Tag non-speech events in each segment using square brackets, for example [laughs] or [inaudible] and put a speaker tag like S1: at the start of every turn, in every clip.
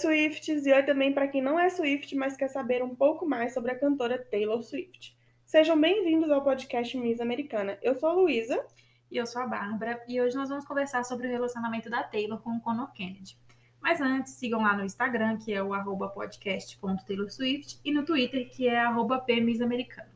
S1: Swifts e oi também para quem não é Swift, mas quer saber um pouco mais sobre a cantora Taylor Swift. Sejam bem-vindos ao podcast Miss Americana. Eu sou a Luísa.
S2: E eu sou a Bárbara. E hoje nós vamos conversar sobre o relacionamento da Taylor com o Conor Kennedy. Mas antes, sigam lá no Instagram, que é o arroba podcast.taylorswift, e no Twitter, que é arroba pmissamericana.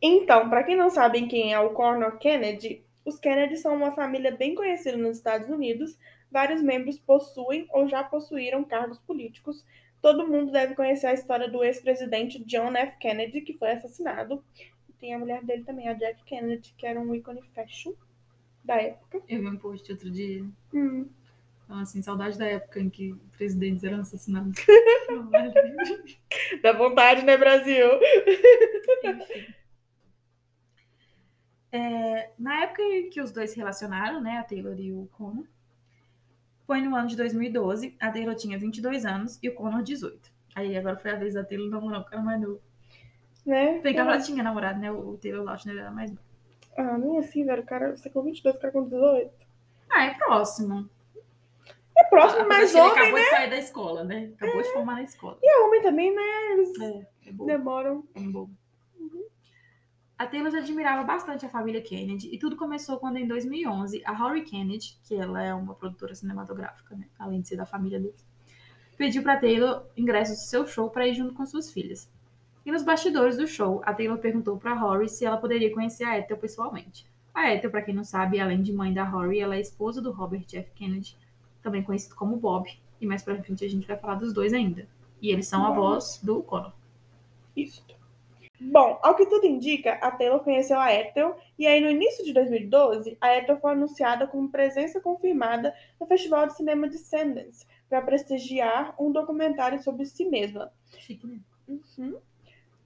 S1: Então, para quem não sabe quem é o Conor Kennedy, os Kennedy são uma família bem conhecida nos Estados Unidos, vários membros possuem ou já possuíram cargos políticos. Todo mundo deve conhecer a história do ex-presidente John F. Kennedy, que foi assassinado. Tem a mulher dele também, a Jack Kennedy, que era um ícone fashion da época.
S2: Eu vi um post outro dia.
S1: Hum.
S2: Então, assim, saudade da época em que presidentes eram assassinados. [laughs]
S1: Dá vontade, né, Brasil?
S2: Enfim. É, na época em que os dois se relacionaram, né, a Taylor e o Conor, foi no ano de 2012. A Taylor tinha 22 anos e o Conor 18. Aí agora foi a vez da Taylor namorar o cara mais novo.
S1: Né?
S2: Bem que ela tinha namorado, né? O Taylor Lautner era mais novo.
S1: Ah, nem assim, velho. O cara, você com 22, o cara com 18.
S2: Ah, é próximo.
S1: É próximo,
S2: Ah,
S1: mas homem,
S2: acabou
S1: né?
S2: de sair da escola, né? Acabou de formar na escola.
S1: E homem também, né? Eles
S2: É, é bom.
S1: demoram.
S2: É bom. A Taylor já admirava bastante a família Kennedy e tudo começou quando, em 2011, a Rory Kennedy, que ela é uma produtora cinematográfica, né, além de ser da família deles, pediu para Taylor ingressos do seu show para ir junto com suas filhas. E nos bastidores do show, a Taylor perguntou para Rory se ela poderia conhecer a Ethel pessoalmente. A Ethel, para quem não sabe, além de mãe da Rory, ela é esposa do Robert F. Kennedy, também conhecido como Bob. E mais pra frente a gente vai falar dos dois ainda. E eles são avós do Conor.
S1: Isso. Bom, ao que tudo indica, a Taylor conheceu a Ethel e aí no início de 2012, a Ethel foi anunciada como presença confirmada no Festival de Cinema de Sundance para prestigiar um documentário sobre si mesma.
S2: Chique, né?
S1: Uhum.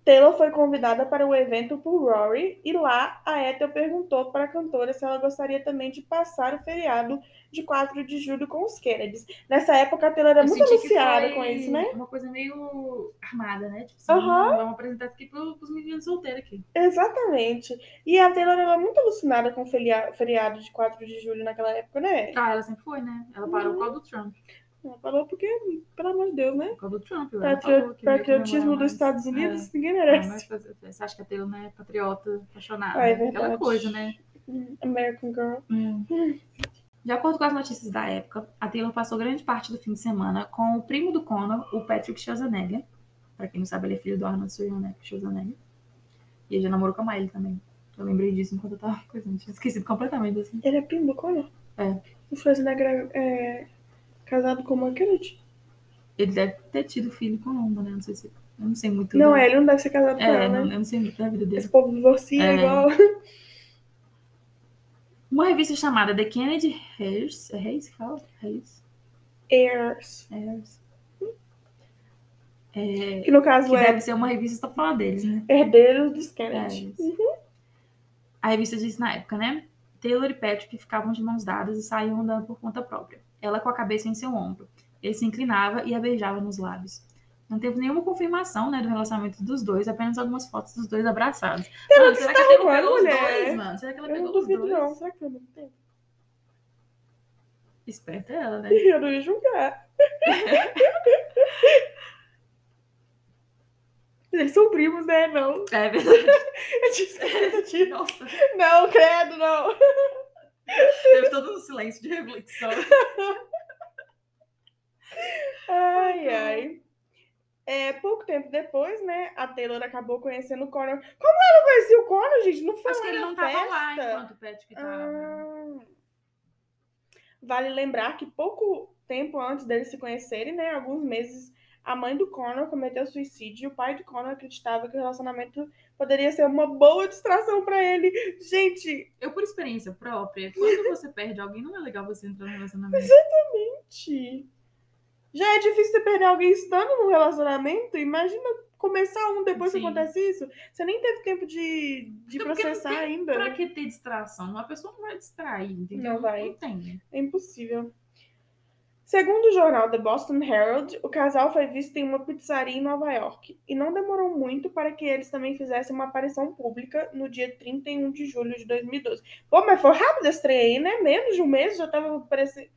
S1: Taylor foi convidada para o evento por Rory e lá a Ethel perguntou para a cantora se ela gostaria também de passar o feriado de 4 de julho com os Kennedys. Nessa época a Taylor era
S2: Eu
S1: muito anunciada com isso, né?
S2: Uma coisa meio armada, né? Tipo assim,
S1: Aham.
S2: vamos apresentar isso aqui pro, pros meninos solteiros aqui.
S1: Exatamente. E a Taylor era muito alucinada com o feria- feriado de 4 de julho naquela época, né?
S2: Ah, ela sempre foi, né? Ela parou por causa do Trump.
S1: Ela falou porque, pelo amor de Deus, né?
S2: Por causa do Trump.
S1: Patrio- patriotismo dos. Estados Unidos, ninguém
S2: É,
S1: merece.
S2: mas fazer- você acha que a Taylor não é patriota, apaixonada?
S1: Ah, é
S2: Aquela coisa, né?
S1: American Girl.
S2: De acordo com as notícias da época, a Taylor passou grande parte do fim de semana com o primo do Conor, o Patrick Schwarzenegger. Pra quem não sabe, ele é filho do Arnold Schwarzenegger. Schwarzenegger. E ele já namorou com a Miley também. Eu lembrei disso enquanto eu tava coisando. Tinha esquecido completamente assim.
S1: Ele é primo do Conor?
S2: É.
S1: O Schwarzenegger é, é casado com uma Kennedy?
S2: Ele deve ter tido filho com uma, né? Não sei se. Eu não sei muito.
S1: Não,
S2: da-
S1: é, ele não deve ser casado com
S2: É,
S1: ela,
S2: não-
S1: né?
S2: eu não sei muito da vida dele.
S1: Esse povo divorcia
S2: É.
S1: igual. [laughs]
S2: Uma revista chamada The Kennedy Heirs. É Heirs que fala? Heirs.
S1: Heirs.
S2: Heirs. É,
S1: Que no caso
S2: que
S1: é
S2: deve ser uma revista só pra falar deles, né?
S1: herdeiros dos
S2: É,
S1: Kennedy.
S2: isso. A revista disse na época, né? Taylor e Patrick ficavam de mãos dadas e saíam andando por conta própria. Ela com a cabeça em seu ombro. Ele se inclinava e a beijava nos lábios. Não teve nenhuma confirmação, né, do relacionamento dos dois, apenas algumas fotos dos dois abraçados.
S1: Taylor,
S2: Mano, será
S1: tá
S2: que a Taylor
S1: roubando,
S2: pegou os
S1: mulher?
S2: dois, mano? Será que ela
S1: Eu não
S2: pegou os dois?
S1: não. Será que eu não tenho?
S2: Esperta ela, né?
S1: Eu não ia julgar. [laughs] Eles são primos, né? Não.
S2: É verdade.
S1: Eu tinha esquecido disso.
S2: Nossa,
S1: Não, credo, não.
S2: Teve todo um silêncio de reflexão.
S1: Ai, ai. É, pouco tempo depois, né, a Taylor acabou conhecendo o Conor. Como ela conhecia o Conor, gente? Não foi
S2: Acho que ele não tava lá
S1: festa?
S2: enquanto o Patrick tava.
S1: Ah. Vale lembrar que pouco tempo antes deles se conhecerem, né, alguns meses, a mãe do Conor cometeu suicídio e o pai do Conor acreditava que o relacionamento poderia ser uma boa distração pra ele. Gente,
S2: Eu, por experiência própria, quando [laughs] você perde alguém, não é legal você entrar no relacionamento.
S1: gente, já é difícil você perder alguém estando num relacionamento. Imagina começar um depois que
S2: Sim.
S1: acontece isso. Você nem teve tempo de, de
S2: não
S1: processar
S2: tem
S1: ainda.
S2: Pra que ter distração? Uma pessoa não vai distrair, entendeu?
S1: Não vai.
S2: Não tem.
S1: É impossível. Segundo o jornal The Boston Herald, o casal foi visto em uma pizzaria em Nova York e não demorou muito para que eles também fizessem uma aparição pública no dia 31 de julho de 2012. Pô, mas foi rápido esse trem aí, né? Menos de um mês já tava aparecendo.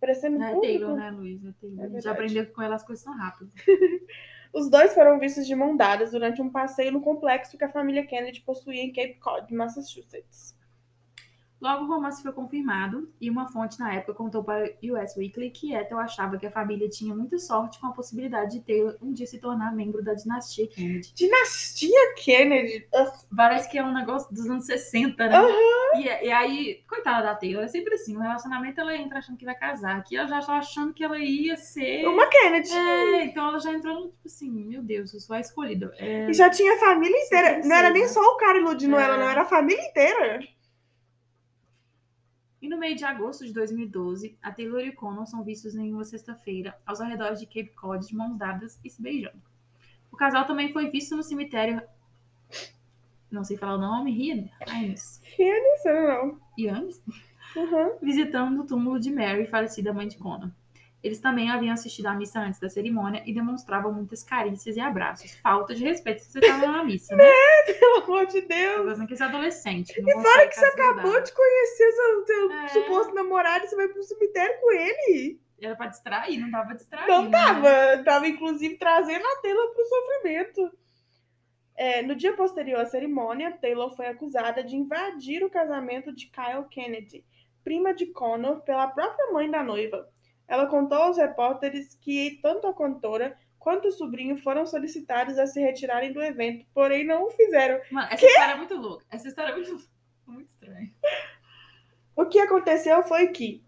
S1: parecendo
S2: É
S1: público.
S2: Taylor, né, Luiz? É Taylor.
S1: É verdade.
S2: aprendeu que com ela as coisas são rápidas. [laughs]
S1: Os dois foram vistos de mão dadas durante um passeio no complexo que a família Kennedy possuía em Cape Cod, Massachusetts.
S2: Logo, o romance foi confirmado e uma fonte na época contou para o US Weekly que Ethel achava que a família tinha muita sorte com a possibilidade de Taylor um dia se tornar membro da dinastia Kennedy.
S1: Dinastia Kennedy.
S2: Parece que é um negócio dos anos 60, né? E, e aí, coitada da Taylor, é sempre assim, no relacionamento ela entra achando que vai casar. Aqui ela já estava achando que ela ia ser.
S1: Uma Kennedy.
S2: É, então ela já entrou no tipo assim, meu Deus, eu sou a escolhida. É,
S1: E já tinha a família inteira.
S2: Sempre
S1: Não era nem
S2: né?
S1: só o cara iludindo
S2: É.
S1: ela, não era a família inteira.
S2: E no meio de agosto de 2012, a Taylor e o Connor são vistos em uma sexta-feira aos arredores de Cape Cod de mãos dadas e se beijando. O casal também foi visto no cemitério. Não sei falar o nome. Hines.
S1: Isso não.
S2: Hines?
S1: Uhum.
S2: visitando o túmulo de Mary, falecida mãe de Connor. Eles também haviam assistido à missa antes da cerimônia e demonstravam muitas carícias e abraços. Falta de respeito se você estava na missa, né?
S1: Pelo amor de Deus.
S2: Pelo que esse adolescente.
S1: E fora que você acabou de conhecer seu, seu
S2: É.
S1: suposto namorado e você vai pro cemitério com ele.
S2: Era pra distrair, não tava distraído.
S1: Não
S2: né?
S1: tava. Tava, inclusive, trazendo a Taylor pro sofrimento. É, no dia posterior à cerimônia, Taylor foi acusada de invadir o casamento de Kyle Kennedy, prima de Connor, pela própria mãe da noiva. Ela contou aos repórteres que tanto a cantora quanto o sobrinho foram solicitados a se retirarem do evento, porém não o fizeram.
S2: Mano, essa história é muito louca. Essa história é muito, muito estranha.
S1: O que aconteceu foi que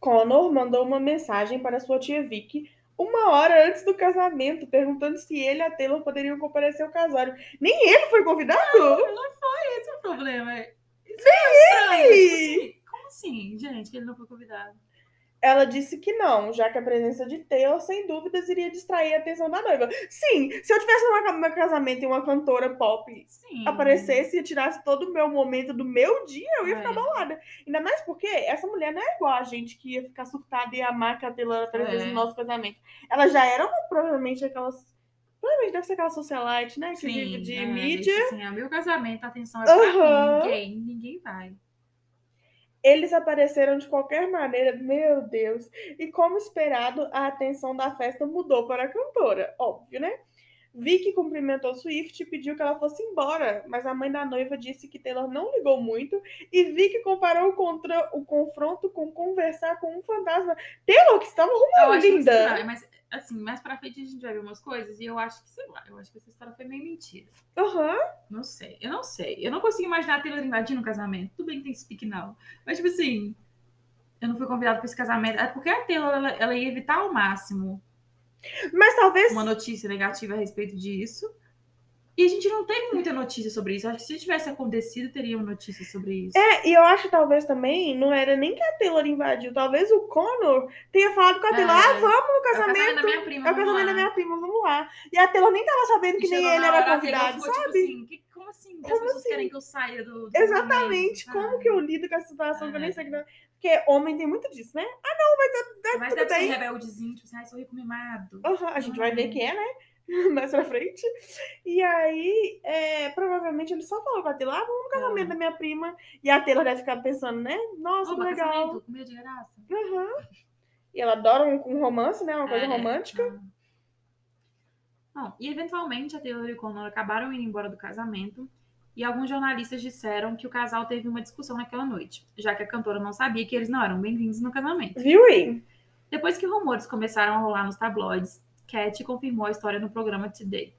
S1: Connor mandou uma mensagem para sua tia Vicky uma hora antes do casamento, perguntando se ele e a Taylor poderiam comparecer ao casório. Nem ele foi convidado?
S2: Esse é o problema. Isso é estranho. Tipo assim, como assim, gente, que ele não foi convidado?
S1: Ela disse que não, já que a presença de Taylor, sem dúvidas, iria distrair a atenção da noiva. Sim, se eu tivesse numa- num casamento e uma cantora pop
S2: Sim.
S1: aparecesse e tirasse todo o meu momento do meu dia, eu ia
S2: É.
S1: ficar bolada. Ainda mais porque essa mulher não é igual a gente que ia ficar surtada e amar que a Taylor aparecesse
S2: É.
S1: no nosso casamento. Ela já era provavelmente aquelas. Provavelmente deve ser aquela socialite, né? Que
S2: Sim,
S1: vive de
S2: é,
S1: mídia.
S2: Assim, é meu casamento, a atenção é pra
S1: Aham.
S2: ninguém. Ninguém vai.
S1: Eles apareceram de qualquer maneira, meu Deus. E como esperado, a atenção da festa mudou para a cantora, óbvio, né? Vicky cumprimentou Swift e pediu que ela fosse embora, mas a mãe da noiva disse que Taylor não ligou muito e Vicky comparou contra o confronto com conversar com um fantasma. Taylor, que estava arrumando, linda!
S2: estranho, mas assim, mais pra frente a gente vai ver umas coisas e eu acho que, sei lá, eu acho que essa história foi meio mentira.
S1: Aham.
S2: Não sei, eu não sei. Eu não consigo imaginar a Taylor invadindo um casamento. Tudo bem que tem speak now. Mas, tipo assim, eu não fui convidada pra esse casamento. É porque a Taylor, ela, ela ia evitar ao máximo
S1: Mas talvez.
S2: uma notícia negativa a respeito disso. E a gente não teve muita notícia sobre isso. Acho que se tivesse acontecido, teria uma notícia sobre isso.
S1: É, e eu acho que talvez também não era nem que a Taylor invadiu, talvez o Connor tenha falado com a Taylor:
S2: É.
S1: ah, vamos no
S2: É o
S1: casamento.
S2: casamento da minha prima.
S1: É o casamento da minha prima, vamos lá. E a Taylor nem tava sabendo que nem ele era
S2: hora, a Taylor
S1: convidado,
S2: ficou,
S1: sabe?
S2: Tipo assim, que- como assim? Que as
S1: Como
S2: pessoas
S1: assim?
S2: querem que eu saia do. do
S1: Exatamente.
S2: casamento,
S1: Como que eu lido com essa situação que eu nem
S2: É.
S1: sei que não... Porque homem tem muito disso, né?
S2: sabe? Mas
S1: tudo
S2: deve ser
S1: bem.
S2: rebeldezinho, tipo assim, ai, sou rico mimado.
S1: Aham, a gente vai ver
S2: Ai.
S1: que é, né? [laughs] Mais pra frente. E aí, é, provavelmente ele só falou com a Taylor, ah, vamos no casamento
S2: Ah.
S1: da minha prima. E a Taylor deve ficar pensando, né? Nossa, que
S2: Opa,
S1: legal.
S2: comida de graça.
S1: Aham. E ela adora um, um romance, né? Uma coisa
S2: É.
S1: romântica.
S2: Bom, e eventualmente a Taylor e o Connor acabaram indo embora do casamento. E alguns jornalistas disseram que o casal teve uma discussão naquela noite, já que a cantora não sabia que eles não eram bem-vindos no casamento.
S1: Viu aí?
S2: Depois que rumores começaram a rolar nos tabloides, Cat confirmou a história no programa Today.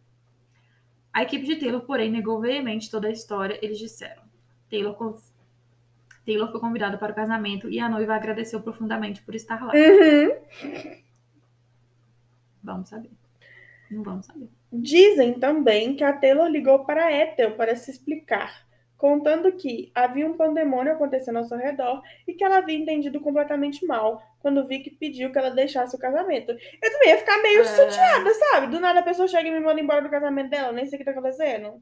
S2: A equipe de Taylor, porém, negou veemente toda a história. Eles disseram: Taylor, con- Taylor foi convidada para o casamento e a noiva agradeceu profundamente por estar lá.
S1: Uhum.
S2: Vamos saber. Não vamos saber.
S1: Dizem também que a Taylor ligou para Ethel para se explicar, contando que havia um pandemônio acontecendo ao seu redor e que ela havia entendido completamente mal quando Vicky pediu que ela deixasse o casamento. Eu também ia ficar meio
S2: É.
S1: chateada, sabe? Do nada a pessoa chega e me manda embora do casamento dela, nem sei o que tá acontecendo.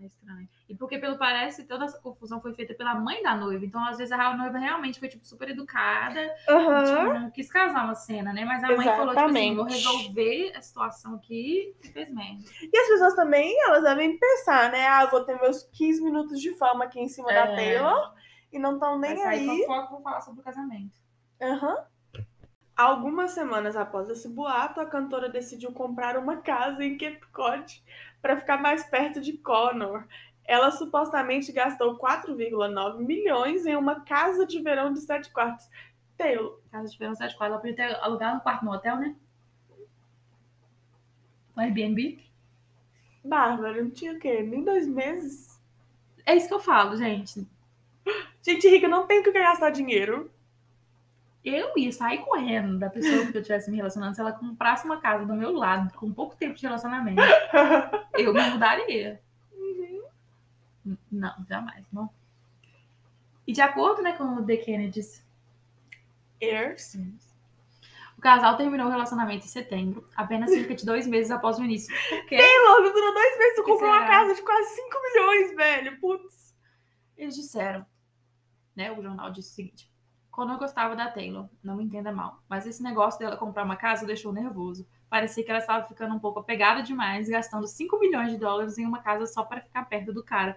S2: É estranho. E porque, pelo parece, toda essa confusão foi feita pela mãe da noiva. Então, às vezes, a noiva realmente foi, tipo, super educada.
S1: Aham.
S2: Tipo, não quis casar uma cena, né? Mas a mãe falou, tipo assim, vou resolver a situação aqui e fez merda.
S1: E as pessoas também, elas devem pensar, né? Ah, vou ter meus 15 minutos de fama aqui em cima da
S2: É.
S1: Taylor e não estão nem
S2: sair
S1: aí.
S2: fofoca, vou falar sobre o casamento.
S1: Aham. Algumas semanas após esse boato, a cantora decidiu comprar uma casa em Cape Cod para ficar mais perto de Connor. Ela supostamente gastou 4,9 milhões em uma casa de verão de sete quartos. Taylor,
S2: Casa de verão 7 quartos. Ela podia ter alugado um quarto no hotel, né? No Airbnb.
S1: Bárbara, não tinha o quê? Nem dois meses?
S2: É isso que eu falo, gente.
S1: Gente rica não tem que gastar dinheiro.
S2: Eu ia sair correndo da pessoa que eu estivesse me relacionando se ela comprasse uma casa do meu lado com pouco tempo de relacionamento. [laughs] Eu me mudaria. Não, jamais. Não. E de acordo né, com o The Kennedys,
S1: Heirs.
S2: o casal terminou o relacionamento em setembro, apenas cerca de dois meses após o início. Por quê?
S1: Taylor, não durou dois meses, tu comprou uma casa de quase 5 milhões, velho. Putz.
S2: Eles disseram, né? O jornal disse o seguinte: Quando eu gostava da Taylor, não me entenda mal, mas esse negócio dela comprar uma casa deixou nervoso. Parecia que ela estava ficando um pouco apegada demais, gastando 5 milhões de dólares em uma casa só para ficar perto do cara.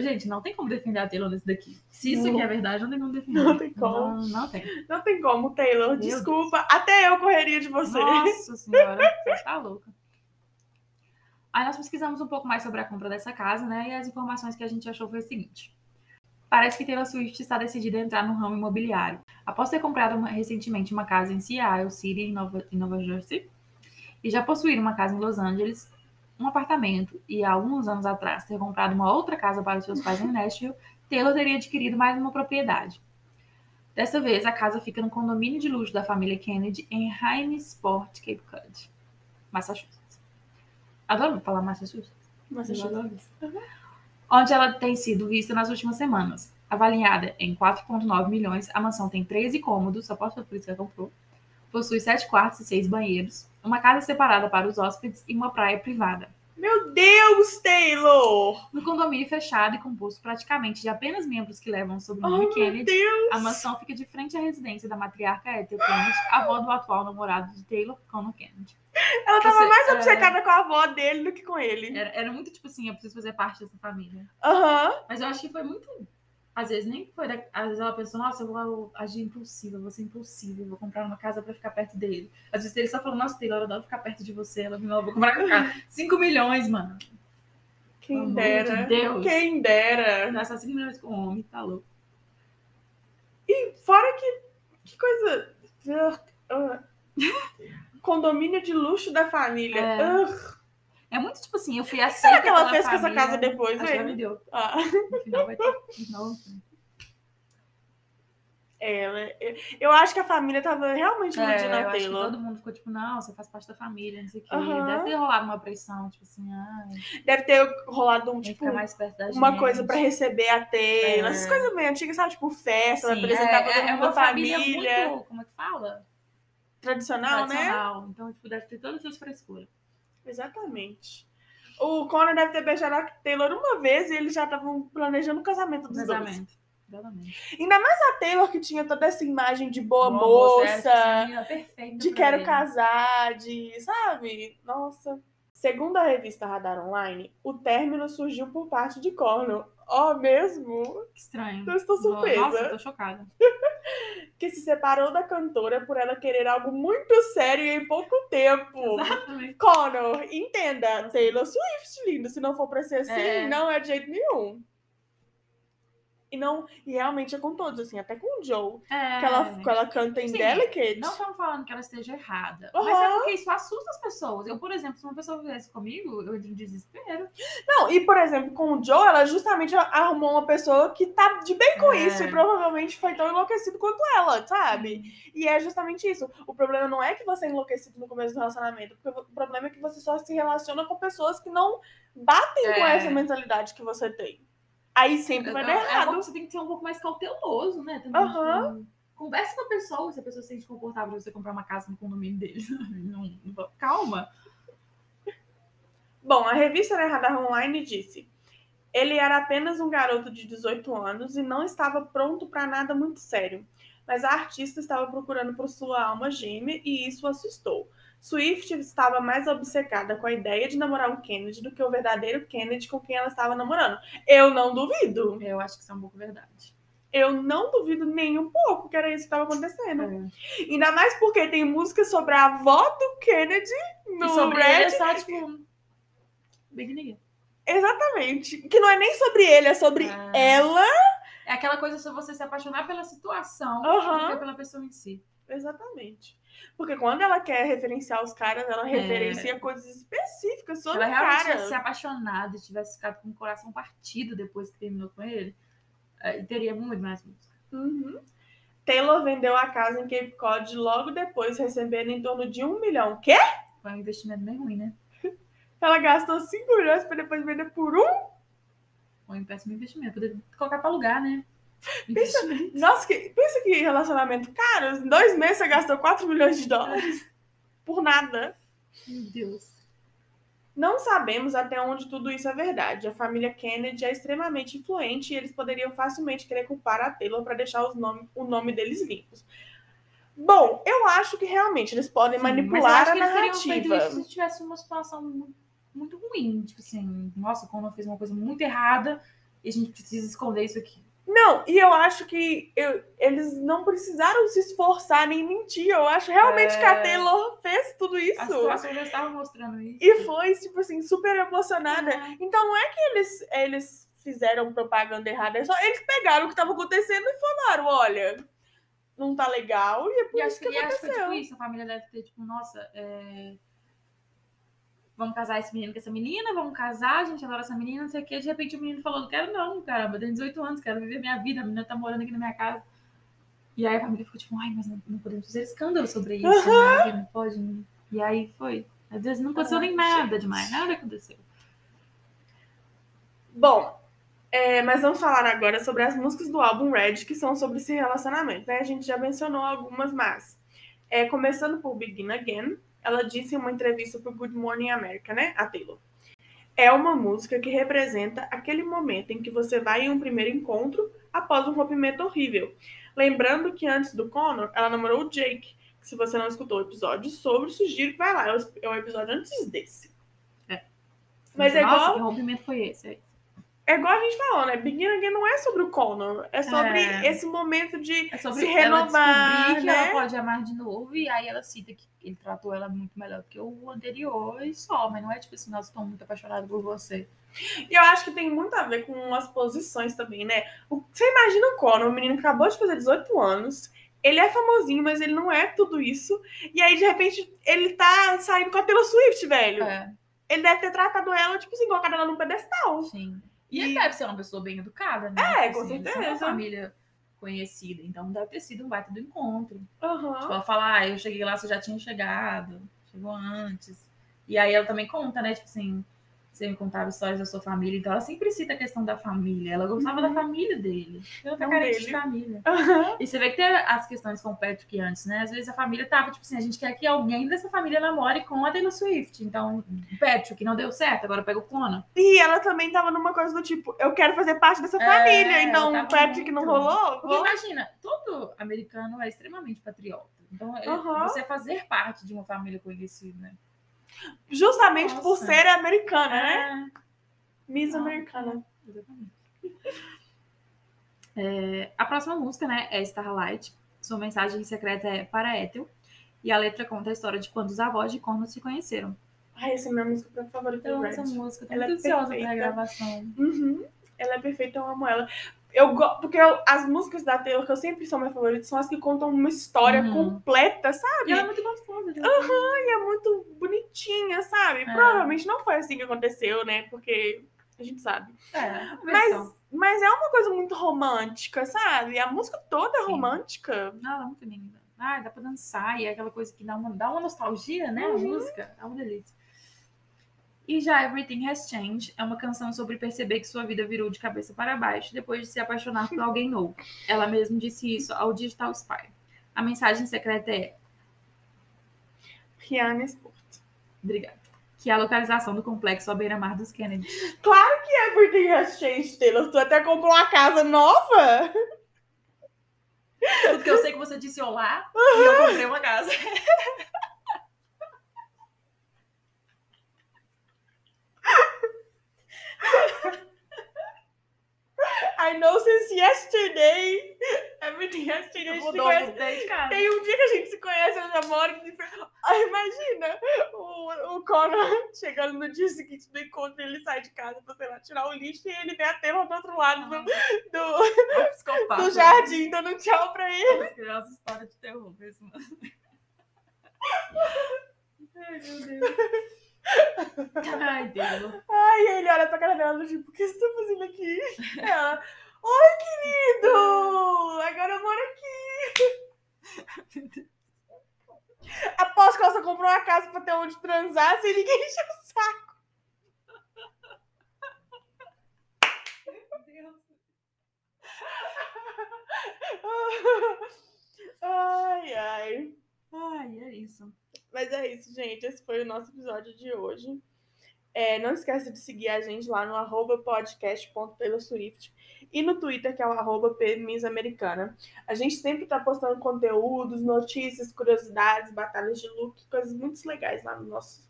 S2: Gente, não tem como defender a Taylor nesse daqui. Se isso aqui é verdade, não tem como defender.
S1: Não tem como.
S2: Não, não tem.
S1: Não tem como, Taylor.
S2: Meu
S1: Desculpa. Até eu correria de você.
S2: Nossa [laughs] senhora, você tá louca. Aí nós pesquisamos um pouco mais sobre a compra dessa casa, né? E as informações que a gente achou foi o seguinte. Parece que Taylor Swift está decidida a entrar no ramo imobiliário. Após ter comprado uma- recentemente uma casa em Seattle City, em Nova, em Nova Jersey, e já possuir uma casa em Los Angeles, um apartamento, e há alguns anos atrás ter comprado uma outra casa para os seus pais em Nashville, Taylor teria adquirido mais uma propriedade. Dessa vez, a casa fica no condomínio de luxo da família Kennedy em Hymesport, Cape Cod, Massachusetts. Adoro falar Massachusetts.
S1: Massachusetts.
S2: Onde ela tem sido vista nas últimas semanas. Avaliada em 4,9 milhões, a mansão tem 13 cômodos, só ser por isso que ela comprou. Possui 7 quartos e 6 banheiros, uma casa separada para os hóspedes e uma praia privada.
S1: Meu Deus, Taylor!
S2: No condomínio fechado e composto praticamente de apenas membros que levam o
S1: Oh,
S2: sobrenome
S1: meu
S2: Kennedy, a mansão fica de frente à residência da matriarca Ethel Kennedy, avó do atual namorado de Taylor, Conor Kennedy.
S1: Ela tava
S2: Você-
S1: mais
S2: é.
S1: obcecada com a avó dele do que com ele.
S2: Era, era muito tipo assim, eu preciso fazer parte dessa família.
S1: Aham.
S2: Mas eu acho que foi muito. Às vezes nem foi. da- Às vezes ela pensou, nossa, eu vou agir impulsiva, vou ser impulsiva, vou comprar uma casa pra ficar perto dele. Às vezes ele só falou, nossa, Taylor, eu adoro ficar perto de você. Ela falou, eu vou comprar uma casa. 5 milhões, mano.
S1: Quem
S2: Pelo
S1: dera.
S2: de Deus.
S1: Quem dera.
S2: Gastar 5 milhões com homem, tá louco.
S1: Fora que. Que coisa. [laughs] Condomínio de luxo da família.
S2: É. É muito tipo assim, eu fui aceita
S1: será que ela fez com essa
S2: família,
S1: casa depois,
S2: que ela me
S1: hein?
S2: deu.
S1: Ah.
S2: No final vai ter. no final,
S1: Ela, eu acho que a família tava realmente
S2: É,
S1: iludindo
S2: eu
S1: a Taylor.
S2: todo mundo ficou tipo, não, você faz parte da família, não sei o quê. Deve ter rolado uma pressão, tipo assim, ah,
S1: Deve ter rolado um, tipo, uma
S2: gente.
S1: coisa pra receber a Taylor.
S2: É.
S1: Essas coisas meio antigas, sabe? Tipo, festa,
S2: Sim,
S1: apresentar
S2: é, é
S1: mundo
S2: uma família,
S1: família.
S2: muito, como é que fala?
S1: Tradicional, né?
S2: Tradicional. Então, tipo, deve ter todas essas frescuras.
S1: Exatamente. O Connor deve ter beijado a Taylor uma vez e eles já estavam planejando o casamento dos dois.
S2: Casamento. Exatamente.
S1: Ainda mais a Taylor, que tinha toda essa imagem de boa
S2: Boa
S1: moça, de quero
S2: ele.
S1: casar, de. Sabe? Nossa. Segundo a revista Radar Online, o término surgiu por parte de Connor. Ó, mesmo?
S2: Que estranho.
S1: Eu estou surpresa.
S2: Nossa, tô chocada. [laughs]
S1: Que se separou da cantora por ela querer algo muito sério em pouco tempo.
S2: Exatamente.
S1: Connor, entenda, Taylor Swift, lindo. Se não for pra ser assim,
S2: É.
S1: não é de jeito nenhum. E, não, e realmente é com todos, assim, até com o Joe.
S2: É.
S1: Que, ela, que ela canta em
S2: Sim,
S1: Delicate.
S2: Não estamos falando que ela esteja errada.
S1: Aham.
S2: Mas é porque isso assusta as pessoas. Eu, por exemplo, se uma pessoa fizesse comigo, eu entro em desespero.
S1: Não, e por exemplo, com o Joe, ela justamente arrumou uma pessoa que tá de bem com
S2: É.
S1: isso e provavelmente foi tão enlouquecido quanto ela, sabe? E é justamente isso. O problema não é que você é enlouquecido no começo do relacionamento, porque o problema é que você só se relaciona com pessoas que não batem com
S2: É.
S1: essa mentalidade que você tem. Aí sempre vai dar
S2: É,
S1: errado.
S2: você tem que ser um pouco mais cauteloso, né? Também, tipo, Converse com a pessoa, se a pessoa se sente confortável você comprar uma casa no condomínio dele. [laughs] Não, não- calma.
S1: Bom, a revista né, Radar Online disse: ele era apenas um garoto de 18 anos e não estava pronto para nada muito sério. Mas a artista estava procurando por sua alma gêmea e isso o assustou. Swift estava mais obcecada com a ideia de namorar o Kennedy do que o verdadeiro Kennedy com quem ela estava namorando. Eu não duvido.
S2: Eu acho que isso é um pouco verdade.
S1: Eu não duvido nem um pouco que era isso que estava acontecendo.
S2: É.
S1: Ainda mais porque tem música sobre a avó do Kennedy no
S2: E sobre
S1: Red.
S2: ele é só, tipo, Big Nigga.
S1: Exatamente. Que não é nem sobre ele, é sobre
S2: Ah.
S1: ela.
S2: É aquela coisa sobre você se apaixonar pela situação
S1: Aham.
S2: do que pela pessoa em si.
S1: Exatamente. Porque quando ela quer referenciar os caras, ela referencia coisas específicas
S2: Se
S1: sobre
S2: ela
S1: o cara.
S2: tivesse se apaixonado e tivesse ficado com o coração partido depois que terminou com ele, aí teria muito mais música.
S1: Uhum. Taylor vendeu a casa em Cape Cod logo depois, recebendo em torno de um milhão. Quê?
S2: Foi um investimento bem ruim, né? [laughs]
S1: Ela gastou 5 milhões para depois vender por um?
S2: Foi um péssimo investimento. Poderia colocar pra alugar, né? Investimento.
S1: Nossa, que, pensa que relacionamento caro. Em dois meses você gastou 4 milhões de dólares. Por nada.
S2: Meu Deus.
S1: Não sabemos até onde tudo isso é verdade. A família Kennedy é extremamente influente e eles poderiam facilmente querer culpar a Taylor para deixar os nome, o nome deles limpos. Bom, eu acho que realmente eles podem
S2: Sim,
S1: manipular
S2: acho
S1: a
S2: feito
S1: narrativa.
S2: isso se tivesse uma situação mu- muito ruim. Tipo assim, nossa, o Conor fez uma coisa muito errada e a gente precisa esconder isso aqui.
S1: Não, e eu acho que eu- eles não precisaram se esforçar nem mentir. Eu acho realmente
S2: É.
S1: que a Taylor fez tudo
S2: A
S1: isso.
S2: situação já estava mostrando isso.
S1: E foi, tipo assim, super emocionada.
S2: É.
S1: Então não é que eles, eles fizeram propaganda errada, é só eles pegaram o que estava acontecendo e falaram: olha, não tá legal, e é por
S2: E
S1: isso
S2: acho
S1: que
S2: que, e acho que foi
S1: aconteceu.
S2: tipo isso. A família deve ter, tipo, nossa, é, vamos casar esse menino com essa menina, vamos casar, a gente adora essa menina, não sei o quê. De repente o menino falou, não quero não, caramba, eu tenho 18 anos, quero viver minha vida, a menina tá morando aqui na minha casa. E aí a família ficou tipo, ai, mas não, não podemos fazer escândalo sobre isso, né? Não pode. né? E aí foi. Às vezes não aconteceu nem nada
S1: gente.
S2: demais, nada aconteceu.
S1: Bom, é, mas vamos falar agora sobre as músicas do álbum Red, que são sobre esse relacionamento. Né? A gente já mencionou algumas, mas é, começando por Begin Again, ela disse em uma entrevista para Good Morning America, né? A Taylor. É uma música que representa aquele momento em que você vai em um primeiro encontro após um rompimento horrível. Lembrando que antes do Connor, ela namorou o Jake. Se você não escutou o episódio sobre, sugiro que vai lá. É o- É episódio antes desse. Mas é
S2: nossa,
S1: igual-
S2: que rompimento foi esse? aí?
S1: É igual a gente falou, né? Begin Again não é sobre o Connor. É sobre
S2: É.
S1: esse momento de
S2: É sobre
S1: se
S2: ela
S1: renovar,
S2: descobrir que
S1: né?
S2: ela pode amar de novo e aí ela cita que ele tratou ela muito melhor do que o anterior e só, mas não é tipo assim, nossa, estou muito apaixonada por você.
S1: E eu acho que tem muito a ver com as posições também, né? Você imagina o Connor, o menino que acabou de fazer 18 anos. Ele é famosinho, mas ele não é tudo isso. E aí, de repente, ele tá saindo com a Taylor Swift, velho.
S2: É,
S1: Ele deve ter tratado ela, tipo assim, colocado ela num pedestal.
S2: sim. E, ele deve ser uma pessoa bem educada, né?
S1: É, com
S2: assim,
S1: certeza.
S2: uma família conhecida, então deve ter sido um baita do encontro.
S1: Aham.
S2: Tipo, ela fala, ah, eu cheguei lá, você já tinha chegado, chegou antes. E aí ela também conta, né? Tipo assim, você me contava histórias da sua família, então ela sempre cita a questão da família. Ela gostava
S1: Uhum.
S2: da família dele. Ela tá
S1: Não
S2: carente
S1: dele.
S2: de família.
S1: Aham.
S2: E você vê que tem as questões com o Patrick antes, né? Às vezes a família tava, tipo assim, a gente quer que alguém dessa família namore com a Taylor Swift. Então, o Patrick não deu certo, agora pega o Conan.
S1: E ela também tava numa coisa do tipo, eu quero fazer parte dessa
S2: É,
S1: família. Então, Patrick não
S2: muito.
S1: rolou.
S2: Porque
S1: vou-
S2: imagina, todo americano é extremamente patriota. Então,
S1: Aham.
S2: você fazer parte de uma família conhecida, né?
S1: Justamente por
S2: Nossa.
S1: ser americana, né?
S2: É,
S1: Miss
S2: Ah.
S1: Americana.
S2: exatamente. É, a próxima música, né, é Starlight. Sua mensagem secreta é para Ethel. E a letra conta a história de quando os avós de Corno se conheceram.
S1: Ai, essa é minha música favorita
S2: Então,
S1: Red.
S2: essa música, tô
S1: Ela
S2: muito
S1: é
S2: ansiosa pra
S1: perfeita.
S2: gravação.
S1: Uhum. Ela é perfeita, eu amo ela. Eu. Porque eu- as músicas da Taylor, que eu sempre são minhas favoritas, são as que contam uma história
S2: Uhum.
S1: completa, sabe?
S2: E ela é muito gostosa. né?
S1: E é muito bonitinha, sabe?
S2: É.
S1: Provavelmente não foi assim que aconteceu, né? Porque a gente sabe.
S2: É,
S1: Mas, mas é uma coisa muito romântica, sabe? A música toda é
S2: Sim.
S1: romântica.
S2: Não, ela é muito linda. Ah, dá pra dançar. E é aquela coisa que dá uma, dá uma nostalgia, né? A
S1: Uhum.
S2: música. É uma delícia. E já Everything Has Changed é uma canção sobre perceber que sua vida virou de cabeça para baixo depois de se apaixonar por alguém novo. Ela mesma disse isso ao Digital Spy. A mensagem secreta é
S1: Rihanna Sport.
S2: Obrigada. Que é a localização do complexo à beira-mar dos Kennedy.
S1: Claro que Everything Has Changed, Taylor. Tu até comprou uma casa nova?
S2: Tudo que eu sei que você disse olá e eu comprei uma casa. [laughs]
S1: Ai, I know since yesterday. Everything yesterday. A gente se
S2: Mudou
S1: conhece. Tem um dia que a gente se conhece, eu já moro. Ai, imagina o, o Conor chegando no dia seguinte do encontro, ele sai de casa pra, sei lá, tirar o lixo e ele vê a tela do outro lado do, do,
S2: Psicopata.
S1: do jardim, dando tchau pra ele.
S2: As crianças história de terror mesmo. [laughs] Ai, meu Deus. Ai, Deus.
S1: Ai, ele olha pra cara dela, tipo, o que você tá fazendo aqui? Ela, oi, querido! Agora eu moro aqui. Aposto que ela só comprou uma casa pra ter onde transar sem ninguém encher o saco. Ai, ai.
S2: Ai, é isso.
S1: Mas é isso, gente. Esse foi o nosso episódio de hoje. É, não esqueça de seguir a gente lá no arroba podcast.peloswift e no Twitter, que é o arroba Americana. A gente sempre tá postando conteúdos, notícias, curiosidades, batalhas de look, coisas muito legais lá no nosso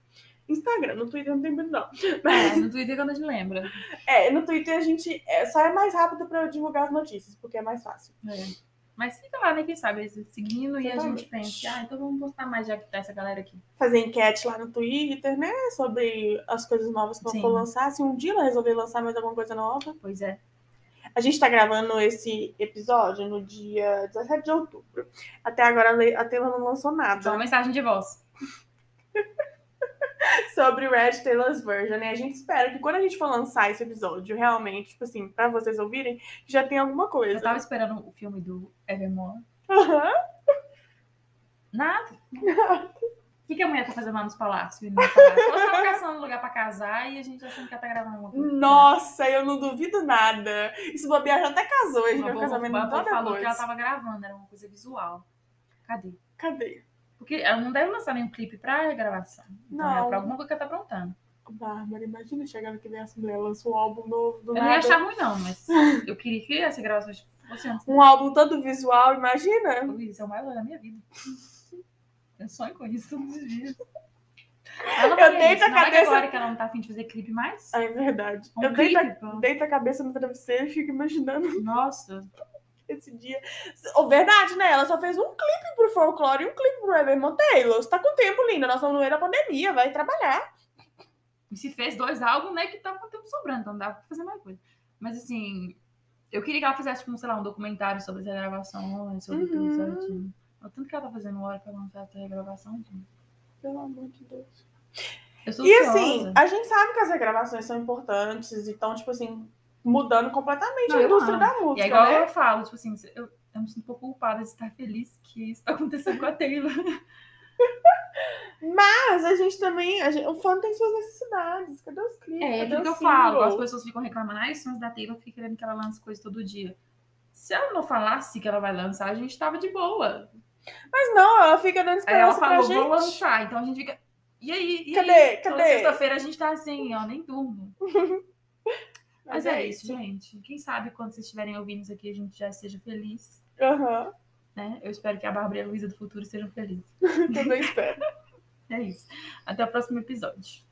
S1: Instagram. No Twitter não tem muito, não.
S2: É, no Twitter quando a gente lembra.
S1: É, no Twitter a gente é, só é mais rápido eu divulgar as notícias, porque é mais fácil.
S2: É. Mas fica lá, né? Quem sabe, seguindo e a gente pensa, ah, então vamos postar mais já que tá essa galera aqui.
S1: Fazer enquete lá no Twitter, né? Sobre as coisas novas que eu for lançar. Se um dia ela resolver lançar mais alguma coisa nova.
S2: Pois é.
S1: A gente tá gravando esse episódio no dia 17 de outubro. Até agora a Taylor não lançou
S2: Só
S1: nada
S2: uma mensagem de voz. [laughs] [laughs]
S1: sobre Red Taylor's Version. E a gente espera que quando a gente for lançar esse episódio, realmente, tipo assim, pra vocês ouvirem, já tem alguma coisa.
S2: Eu tava esperando o filme do Evermore.
S1: Aham.
S2: Nada. [laughs] O que, que a mulher tá fazendo lá nos palácios? Ela tava caçando um lugar pra casar e a gente achando que ela tá gravando uma coisa.
S1: Nossa, eu não duvido nada. Se bobear, já até casou. A gente
S2: boa-
S1: casamento só
S2: falou que ela
S1: depois.
S2: tava gravando, era uma coisa visual. Cadê?
S1: Cadê?
S2: Porque ela não deve lançar nenhum clipe pra gravação. Então
S1: Não.
S2: é pra alguma coisa que ela tá aprontando.
S1: Bárbara, imagina chegando que vem essa mulher, lança um álbum novo do
S2: Eu não ia
S1: nada.
S2: achar ruim, não, mas [laughs] eu queria que essa gravação fosse antes.
S1: Um álbum todo visual, imagina.
S2: Luiz, é o maior da minha vida. Eu sonho com isso todos os dias. Ela não
S1: Eu deito
S2: isso,
S1: a
S2: não é que
S1: cabeça-
S2: agora que ela não tá afim de fazer clipe mais.
S1: É verdade.
S2: Um
S1: eu deito a, deito a cabeça no travesseiro e fico imaginando
S2: Nossa, [laughs]
S1: esse dia. Oh, verdade, né? Ela só fez um clipe pro folclore e um clipe pro Evermore Taylor. Você tá com tempo, linda. Nós estamos no meio da pandemia, vai trabalhar.
S2: E se fez dois álbuns, né, que tava com tempo sobrando, então dava pra fazer mais coisa. Mas assim, eu queria que ela fizesse, tipo, sei lá, um documentário sobre essa gravação, sobre tudo
S1: Uhum.
S2: certinho. O tanto que ela tá fazendo hora pra lançar essa regravação, gente.
S1: Pelo amor de Deus. E
S2: ansiosa.
S1: assim, a gente sabe que as regravações são importantes e estão, tipo assim, mudando completamente
S2: Não,
S1: a indústria da
S2: E
S1: música,
S2: é igual
S1: né?
S2: eu falo, tipo assim, eu, eu me sinto um pouco culpada de estar feliz que isso [laughs] tá acontecendo com a Taylor. [laughs]
S1: Mas a gente também. a gente- o fã tem suas necessidades. Cadê os clipes?
S2: É, é aquilo que eu falo. As pessoas ficam reclamando, ah, os fãs da Taylor ficam querendo que ela lance coisa todo dia. Se ela não falasse que ela vai lançar, a gente tava de boa.
S1: Mas não, ela fica dando
S2: ela
S1: esperança pra
S2: falou,
S1: gente.
S2: vou lançar. Então a gente fica. E aí? E
S1: Cadê?
S2: aí? Toda
S1: Cadê?
S2: sexta-feira a gente tá assim, ó, nem durmo. [laughs] Mas é isso, gente. Quem sabe quando vocês estiverem ouvindo isso aqui, a gente já seja feliz.
S1: Aham,
S2: Né? Eu espero que a Bárbara e a Luísa do futuro sejam felizes. [laughs]
S1: também espero. [laughs]
S2: É isso. Até o próximo episódio.